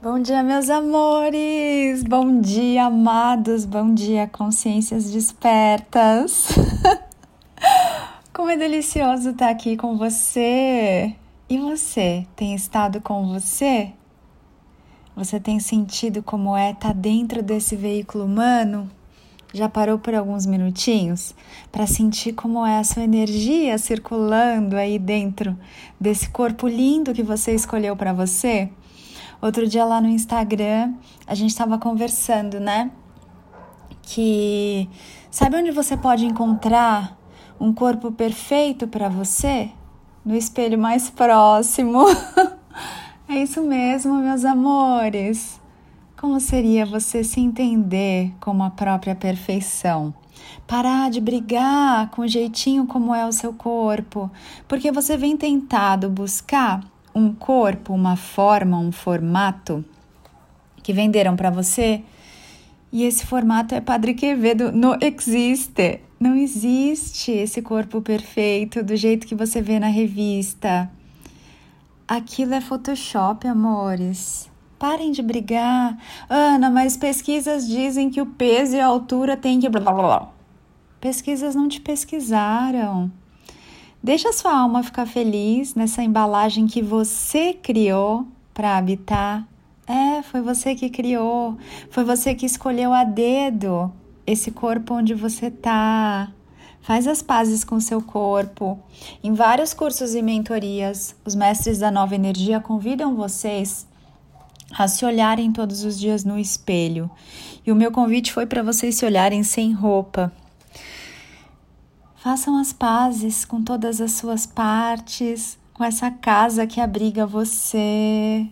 Bom dia, meus amores! Bom dia, amados! Bom dia, consciências despertas! Como é delicioso estar aqui com você! E você, tem estado com você? Você tem sentido como é estar dentro desse veículo humano? Já parou por alguns minutinhos para sentir como é a sua energia circulando aí dentro desse corpo lindo que você escolheu para você? Outro dia lá no Instagram, a gente estava conversando, né? Que sabe onde você pode encontrar um corpo perfeito para você? No espelho mais próximo. é isso mesmo, meus amores. Como seria você se entender como a própria perfeição? Parar de brigar com o jeitinho como é o seu corpo, porque você vem tentado buscar um corpo, uma forma, um formato que venderam para você e esse formato é Padre Quevedo, não existe. Não existe esse corpo perfeito do jeito que você vê na revista. Aquilo é Photoshop, amores. Parem de brigar. Ana, mas pesquisas dizem que o peso e a altura tem que. Pesquisas não te pesquisaram. Deixa sua alma ficar feliz nessa embalagem que você criou para habitar. É, foi você que criou, foi você que escolheu a dedo esse corpo onde você tá. Faz as pazes com seu corpo. Em vários cursos e mentorias, os mestres da nova energia convidam vocês a se olharem todos os dias no espelho. E o meu convite foi para vocês se olharem sem roupa, Façam as pazes com todas as suas partes, com essa casa que abriga você.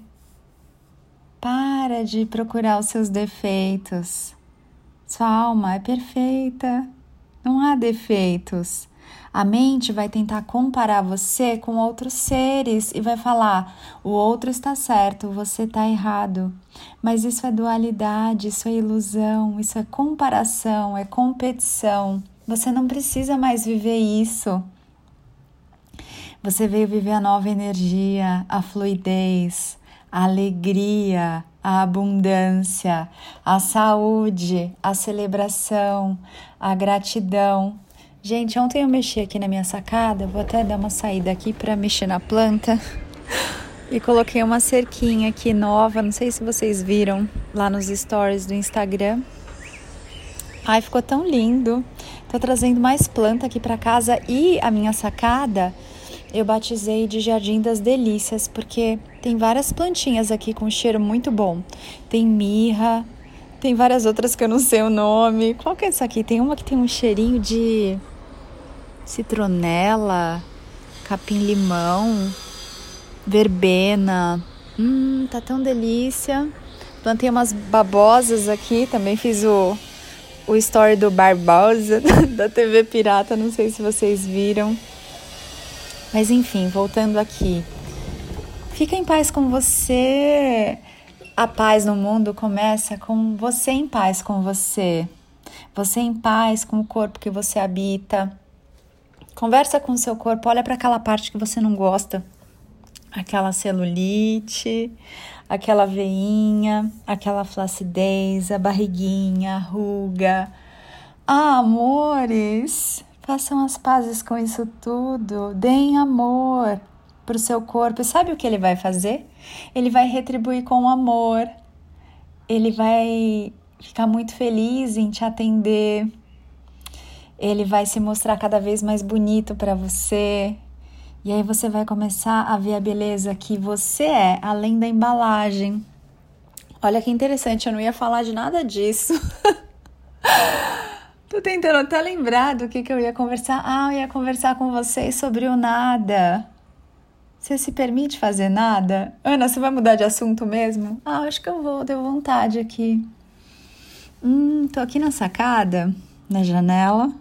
Para de procurar os seus defeitos. Sua alma é perfeita, não há defeitos. A mente vai tentar comparar você com outros seres e vai falar: o outro está certo, você está errado. Mas isso é dualidade, isso é ilusão, isso é comparação, é competição. Você não precisa mais viver isso. Você veio viver a nova energia, a fluidez, a alegria, a abundância, a saúde, a celebração, a gratidão. Gente, ontem eu mexi aqui na minha sacada, vou até dar uma saída aqui para mexer na planta. E coloquei uma cerquinha aqui nova, não sei se vocês viram lá nos stories do Instagram. Ai, ficou tão lindo. Tô trazendo mais planta aqui para casa e a minha sacada eu batizei de Jardim das Delícias, porque tem várias plantinhas aqui com cheiro muito bom. Tem mirra, tem várias outras que eu não sei o nome. Qual que é essa aqui? Tem uma que tem um cheirinho de citronela, capim-limão, verbena. Hum, tá tão delícia. Plantei umas babosas aqui, também fiz o o story do Barbosa da TV Pirata, não sei se vocês viram. Mas enfim, voltando aqui. Fica em paz com você. A paz no mundo começa com você em paz com você. Você em paz com o corpo que você habita. Conversa com o seu corpo, olha para aquela parte que você não gosta. Aquela celulite, aquela veinha, aquela flacidez, a barriguinha, a ruga. Ah, amores, façam as pazes com isso tudo. Deem amor para o seu corpo. E sabe o que ele vai fazer? Ele vai retribuir com amor. Ele vai ficar muito feliz em te atender. Ele vai se mostrar cada vez mais bonito para você. E aí você vai começar a ver a beleza que você é, além da embalagem. Olha que interessante, eu não ia falar de nada disso. Tô tentando até lembrar do que, que eu ia conversar. Ah, eu ia conversar com vocês sobre o nada. Você se permite fazer nada? Ana, você vai mudar de assunto mesmo? Ah, acho que eu vou, deu vontade aqui. Hum, tô aqui na sacada, na janela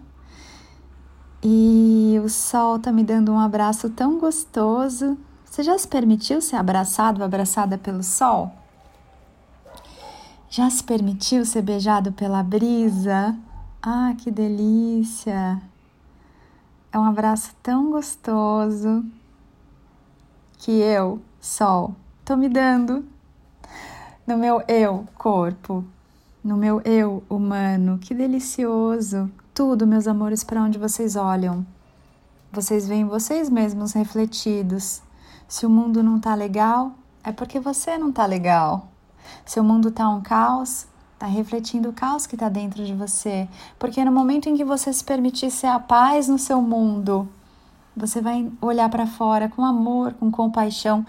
e o sol tá me dando um abraço tão gostoso. Você já se permitiu ser abraçado, abraçada pelo sol? Já se permitiu ser beijado pela brisa? Ah, que delícia! É um abraço tão gostoso que eu, sol, tô me dando. no meu eu corpo, no meu eu humano. Que delicioso! Tudo, meus amores, para onde vocês olham. Vocês veem vocês mesmos refletidos. Se o mundo não tá legal, é porque você não tá legal. Se o mundo tá um caos, tá refletindo o caos que tá dentro de você. Porque no momento em que você se permitir ser a paz no seu mundo, você vai olhar para fora com amor, com compaixão,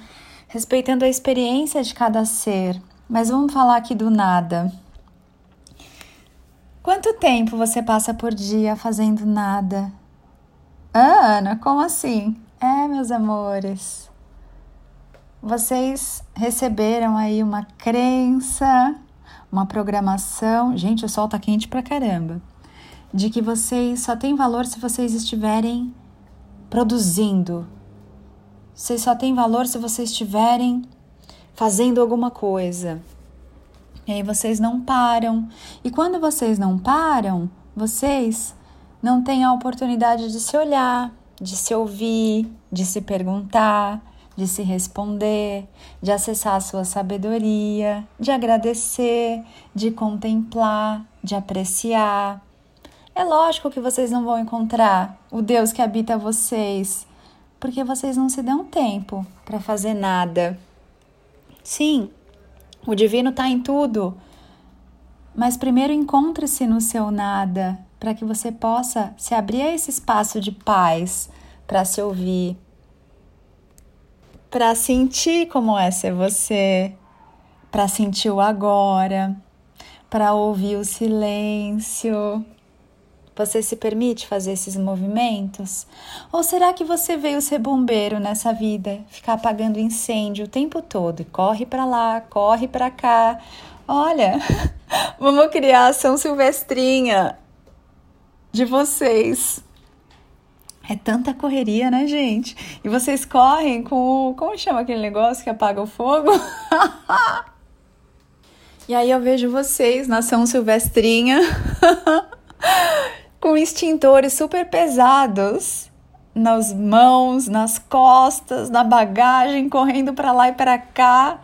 respeitando a experiência de cada ser. Mas vamos falar aqui do nada. Quanto tempo você passa por dia fazendo nada? Ah, Ana, como assim? É, meus amores. Vocês receberam aí uma crença, uma programação. Gente, o sol tá quente pra caramba. De que vocês só têm valor se vocês estiverem produzindo. Vocês só têm valor se vocês estiverem fazendo alguma coisa. E aí vocês não param. E quando vocês não param, vocês não têm a oportunidade de se olhar, de se ouvir, de se perguntar, de se responder, de acessar a sua sabedoria, de agradecer, de contemplar, de apreciar. É lógico que vocês não vão encontrar o Deus que habita vocês, porque vocês não se dão tempo para fazer nada. Sim, o divino está em tudo. Mas primeiro encontre-se no seu nada, para que você possa se abrir a esse espaço de paz, para se ouvir, para sentir como é ser você, para sentir o agora, para ouvir o silêncio. Você se permite fazer esses movimentos? Ou será que você veio ser bombeiro nessa vida, ficar apagando incêndio o tempo todo? Corre para lá, corre para cá. Olha, vamos criar a São Silvestrinha de vocês. É tanta correria, né, gente? E vocês correm com o. Como chama aquele negócio que apaga o fogo? e aí eu vejo vocês na São Silvestrinha. com extintores super pesados nas mãos, nas costas, na bagagem, correndo para lá e para cá,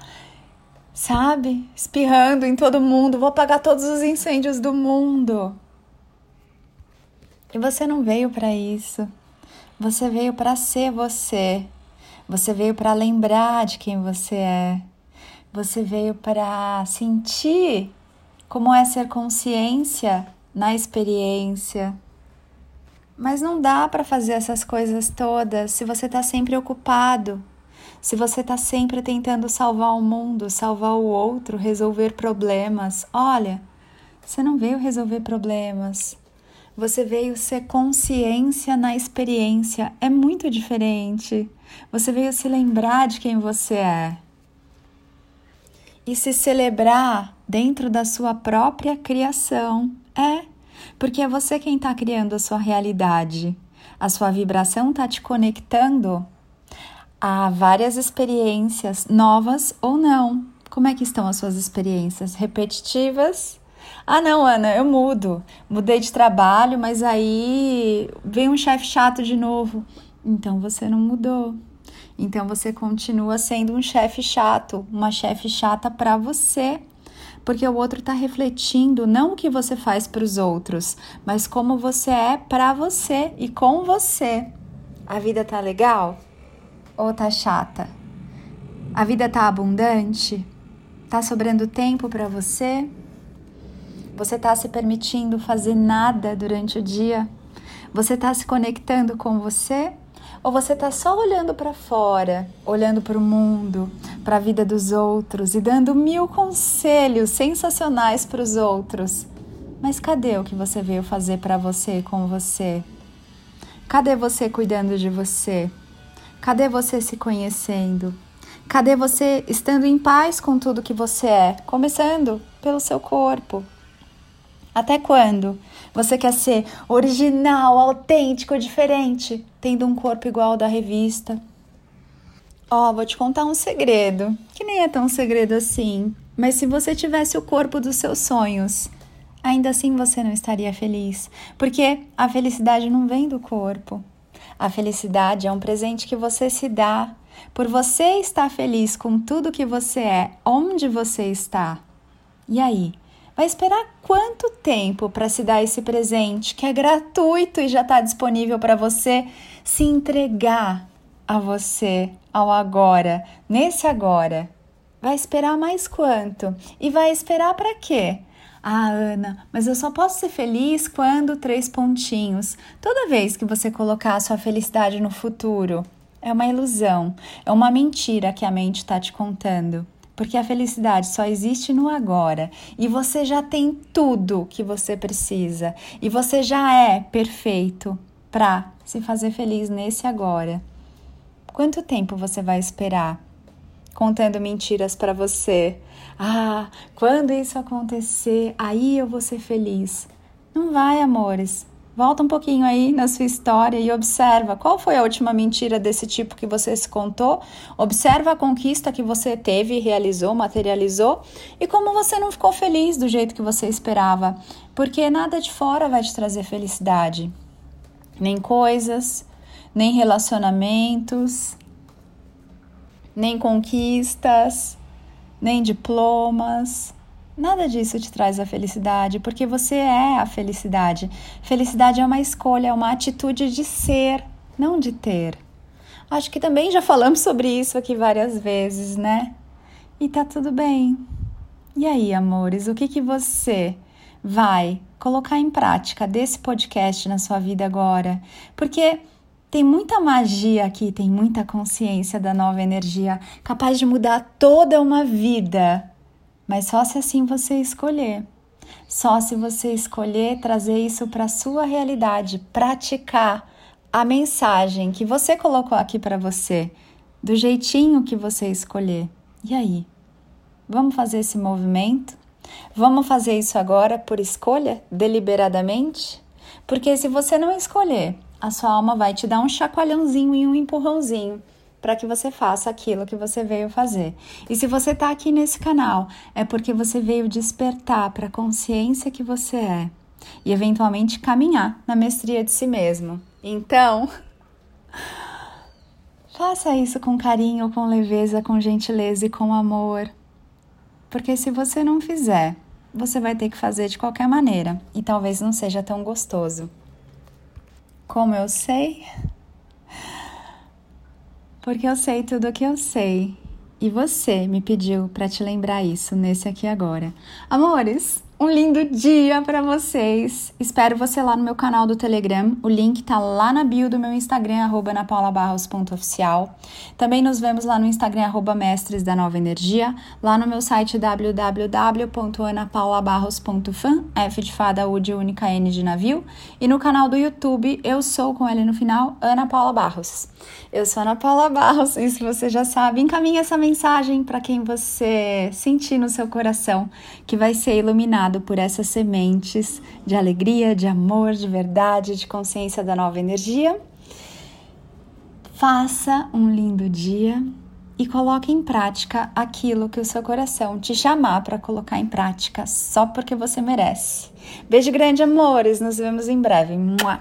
sabe? Espirrando em todo mundo, vou apagar todos os incêndios do mundo. E você não veio para isso. Você veio para ser você. Você veio para lembrar de quem você é. Você veio para sentir como é ser consciência na experiência. Mas não dá para fazer essas coisas todas se você está sempre ocupado, se você está sempre tentando salvar o mundo, salvar o outro, resolver problemas. Olha, você não veio resolver problemas. Você veio ser consciência na experiência. É muito diferente. Você veio se lembrar de quem você é. E se celebrar dentro da sua própria criação. É, porque é você quem está criando a sua realidade. A sua vibração está te conectando a várias experiências, novas ou não. Como é que estão as suas experiências? Repetitivas? Ah, não, Ana, eu mudo. Mudei de trabalho, mas aí vem um chefe chato de novo. Então você não mudou. Então você continua sendo um chefe chato, uma chefe chata para você porque o outro está refletindo não o que você faz para os outros, mas como você é para você e com você. A vida tá legal ou tá chata? A vida tá abundante? Tá sobrando tempo para você? Você tá se permitindo fazer nada durante o dia? Você tá se conectando com você? Ou você está só olhando para fora, olhando para o mundo, para a vida dos outros e dando mil conselhos sensacionais para os outros? Mas cadê o que você veio fazer para você com você? Cadê você cuidando de você? Cadê você se conhecendo? Cadê você estando em paz com tudo que você é? Começando pelo seu corpo. Até quando você quer ser original, autêntico, diferente, tendo um corpo igual ao da revista? Ó, oh, vou te contar um segredo, que nem é tão segredo assim, mas se você tivesse o corpo dos seus sonhos, ainda assim você não estaria feliz, porque a felicidade não vem do corpo. A felicidade é um presente que você se dá por você estar feliz com tudo que você é, onde você está. E aí? Vai esperar quanto tempo para se dar esse presente que é gratuito e já está disponível para você se entregar a você, ao agora, nesse agora? Vai esperar mais quanto? E vai esperar para quê? Ah, Ana, mas eu só posso ser feliz quando três pontinhos. Toda vez que você colocar a sua felicidade no futuro, é uma ilusão, é uma mentira que a mente está te contando. Porque a felicidade só existe no agora e você já tem tudo que você precisa e você já é perfeito para se fazer feliz nesse agora. Quanto tempo você vai esperar contando mentiras para você? Ah, quando isso acontecer, aí eu vou ser feliz. Não vai, amores. Volta um pouquinho aí na sua história e observa qual foi a última mentira desse tipo que você se contou. Observa a conquista que você teve, realizou, materializou e como você não ficou feliz do jeito que você esperava, porque nada de fora vai te trazer felicidade, nem coisas, nem relacionamentos, nem conquistas, nem diplomas Nada disso te traz a felicidade, porque você é a felicidade. Felicidade é uma escolha, é uma atitude de ser, não de ter. Acho que também já falamos sobre isso aqui várias vezes, né? E tá tudo bem. E aí, amores, o que que você vai colocar em prática desse podcast na sua vida agora? Porque tem muita magia aqui, tem muita consciência da nova energia capaz de mudar toda uma vida mas só se assim você escolher. Só se você escolher trazer isso para a sua realidade, praticar a mensagem que você colocou aqui para você, do jeitinho que você escolher. E aí? Vamos fazer esse movimento? Vamos fazer isso agora por escolha, deliberadamente? Porque se você não escolher, a sua alma vai te dar um chacoalhãozinho e um empurrãozinho para que você faça aquilo que você veio fazer. E se você está aqui nesse canal, é porque você veio despertar para a consciência que você é e eventualmente caminhar na mestria de si mesmo. Então, faça isso com carinho, com leveza, com gentileza e com amor. Porque se você não fizer, você vai ter que fazer de qualquer maneira e talvez não seja tão gostoso. Como eu sei? porque eu sei tudo o que eu sei. E você me pediu para te lembrar isso nesse aqui agora. Amores, um lindo dia para vocês. Espero você lá no meu canal do Telegram. O link tá lá na bio do meu Instagram, anapaulabarros.oficial. Também nos vemos lá no Instagram, arroba Mestres da Nova Energia. Lá no meu site, www.anapaulabarros.fan, F de fada, U de única, N de navio. E no canal do YouTube, eu sou com ele no final, Ana Paula Barros. Eu sou Ana Paula Barros, isso você já sabe. Encaminhe essa mensagem para quem você sentir no seu coração, que vai ser iluminado por essas sementes de alegria, de amor, de verdade, de consciência da nova energia. Faça um lindo dia e coloque em prática aquilo que o seu coração te chamar para colocar em prática só porque você merece. Beijo grande, amores. Nos vemos em breve. Mua.